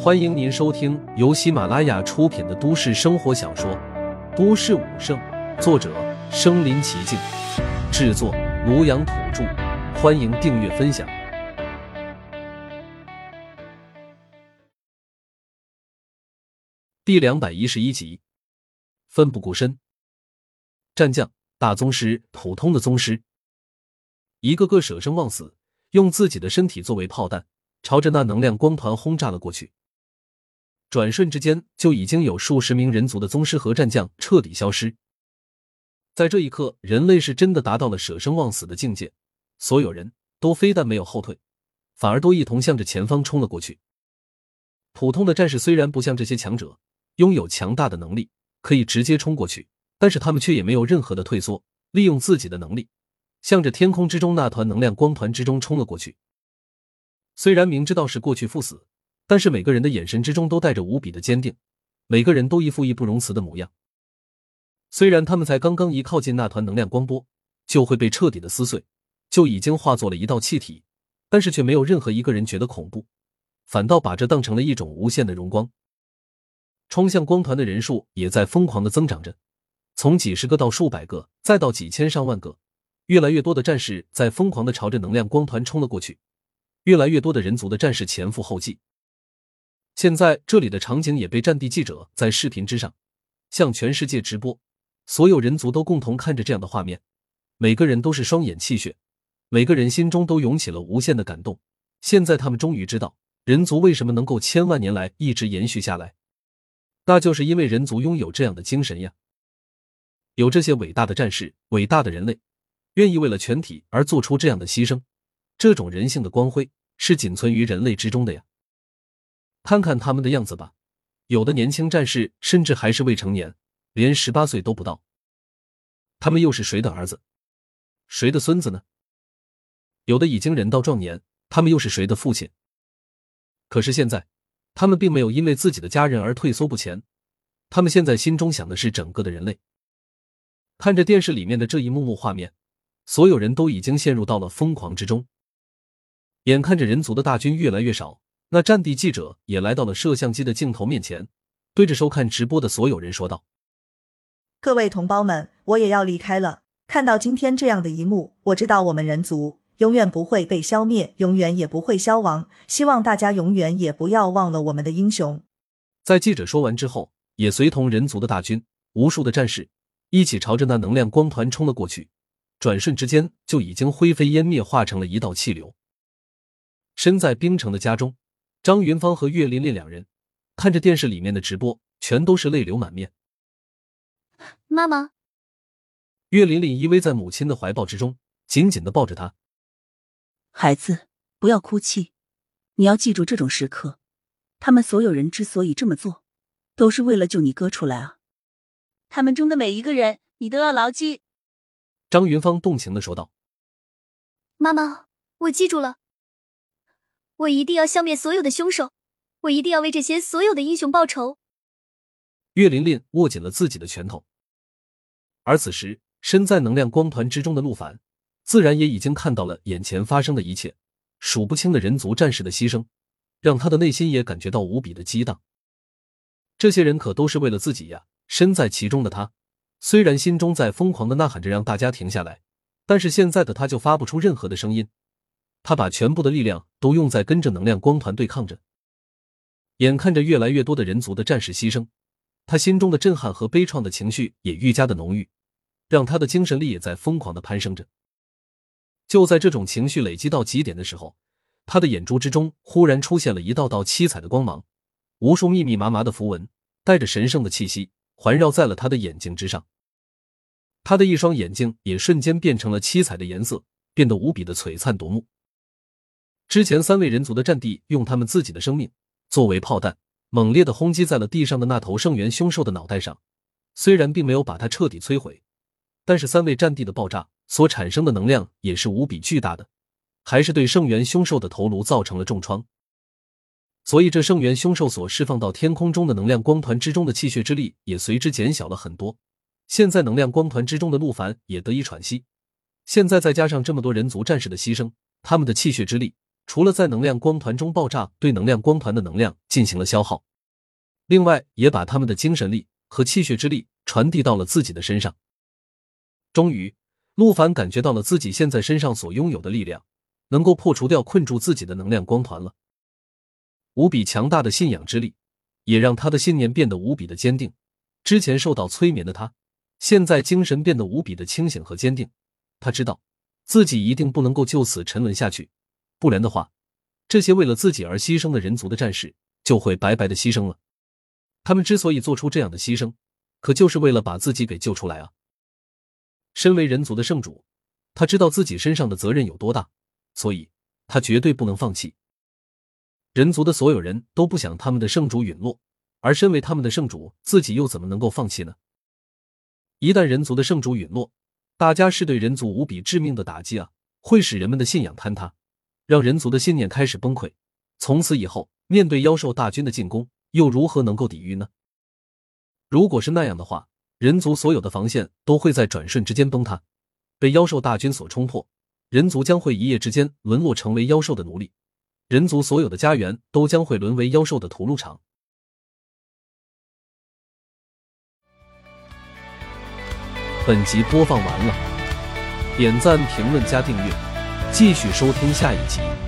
欢迎您收听由喜马拉雅出品的都市生活小说《都市武圣》，作者：身临其境，制作：庐阳土著。欢迎订阅分享。第两百一十一集，奋不顾身。战将、大宗师、普通的宗师，一个个舍生忘死，用自己的身体作为炮弹，朝着那能量光团轰炸了过去。转瞬之间，就已经有数十名人族的宗师和战将彻底消失。在这一刻，人类是真的达到了舍生忘死的境界，所有人都非但没有后退，反而都一同向着前方冲了过去。普通的战士虽然不像这些强者拥有强大的能力，可以直接冲过去，但是他们却也没有任何的退缩，利用自己的能力，向着天空之中那团能量光团之中冲了过去。虽然明知道是过去赴死。但是每个人的眼神之中都带着无比的坚定，每个人都一副义不容辞的模样。虽然他们才刚刚一靠近那团能量光波，就会被彻底的撕碎，就已经化作了一道气体，但是却没有任何一个人觉得恐怖，反倒把这当成了一种无限的荣光。冲向光团的人数也在疯狂的增长着，从几十个到数百个，再到几千上万个，越来越多的战士在疯狂的朝着能量光团冲了过去，越来越多的人族的战士前赴后继。现在这里的场景也被战地记者在视频之上向全世界直播，所有人族都共同看着这样的画面，每个人都是双眼气血，每个人心中都涌起了无限的感动。现在他们终于知道人族为什么能够千万年来一直延续下来，那就是因为人族拥有这样的精神呀，有这些伟大的战士，伟大的人类，愿意为了全体而做出这样的牺牲，这种人性的光辉是仅存于人类之中的呀。看看他们的样子吧，有的年轻战士甚至还是未成年，连十八岁都不到。他们又是谁的儿子，谁的孙子呢？有的已经人到壮年，他们又是谁的父亲？可是现在，他们并没有因为自己的家人而退缩不前，他们现在心中想的是整个的人类。看着电视里面的这一幕幕画面，所有人都已经陷入到了疯狂之中。眼看着人族的大军越来越少。那战地记者也来到了摄像机的镜头面前，对着收看直播的所有人说道：“各位同胞们，我也要离开了。看到今天这样的一幕，我知道我们人族永远不会被消灭，永远也不会消亡。希望大家永远也不要忘了我们的英雄。”在记者说完之后，也随同人族的大军，无数的战士一起朝着那能量光团冲了过去，转瞬之间就已经灰飞烟灭，化成了一道气流。身在冰城的家中。张云芳和岳琳琳两人看着电视里面的直播，全都是泪流满面。妈妈，岳琳琳依偎在母亲的怀抱之中，紧紧的抱着她。孩子，不要哭泣，你要记住，这种时刻，他们所有人之所以这么做，都是为了救你哥出来啊！他们中的每一个人，你都要牢记。张云芳动情的说道：“妈妈，我记住了。”我一定要消灭所有的凶手，我一定要为这些所有的英雄报仇。岳琳琳握紧了自己的拳头，而此时身在能量光团之中的陆凡，自然也已经看到了眼前发生的一切，数不清的人族战士的牺牲，让他的内心也感觉到无比的激荡。这些人可都是为了自己呀！身在其中的他，虽然心中在疯狂的呐喊着让大家停下来，但是现在的他就发不出任何的声音。他把全部的力量都用在跟着能量光团对抗着，眼看着越来越多的人族的战士牺牲，他心中的震撼和悲怆的情绪也愈加的浓郁，让他的精神力也在疯狂的攀升着。就在这种情绪累积到极点的时候，他的眼珠之中忽然出现了一道道七彩的光芒，无数密密麻麻的符文带着神圣的气息环绕在了他的眼睛之上，他的一双眼睛也瞬间变成了七彩的颜色，变得无比的璀璨夺目。之前三位人族的战地用他们自己的生命作为炮弹，猛烈的轰击在了地上的那头圣元凶兽的脑袋上。虽然并没有把它彻底摧毁，但是三位战地的爆炸所产生的能量也是无比巨大的，还是对圣元凶兽的头颅造成了重创。所以这圣元凶兽所释放到天空中的能量光团之中的气血之力也随之减小了很多。现在能量光团之中的陆凡也得以喘息。现在再加上这么多人族战士的牺牲，他们的气血之力。除了在能量光团中爆炸，对能量光团的能量进行了消耗，另外也把他们的精神力和气血之力传递到了自己的身上。终于，陆凡感觉到了自己现在身上所拥有的力量，能够破除掉困住自己的能量光团了。无比强大的信仰之力，也让他的信念变得无比的坚定。之前受到催眠的他，现在精神变得无比的清醒和坚定。他知道自己一定不能够就此沉沦下去，不然的话，这些为了自己而牺牲的人族的战士就会白白的牺牲了。他们之所以做出这样的牺牲，可就是为了把自己给救出来啊！身为人族的圣主，他知道自己身上的责任有多大，所以他绝对不能放弃。人族的所有人都不想他们的圣主陨落，而身为他们的圣主，自己又怎么能够放弃呢？一旦人族的圣主陨落，大家是对人族无比致命的打击啊！会使人们的信仰坍塌，让人族的信念开始崩溃。从此以后，面对妖兽大军的进攻，又如何能够抵御呢？如果是那样的话，人族所有的防线都会在转瞬之间崩塌，被妖兽大军所冲破，人族将会一夜之间沦落成为妖兽的奴隶。人族所有的家园都将会沦为妖兽的屠戮场。本集播放完了，点赞、评论、加订阅，继续收听下一集。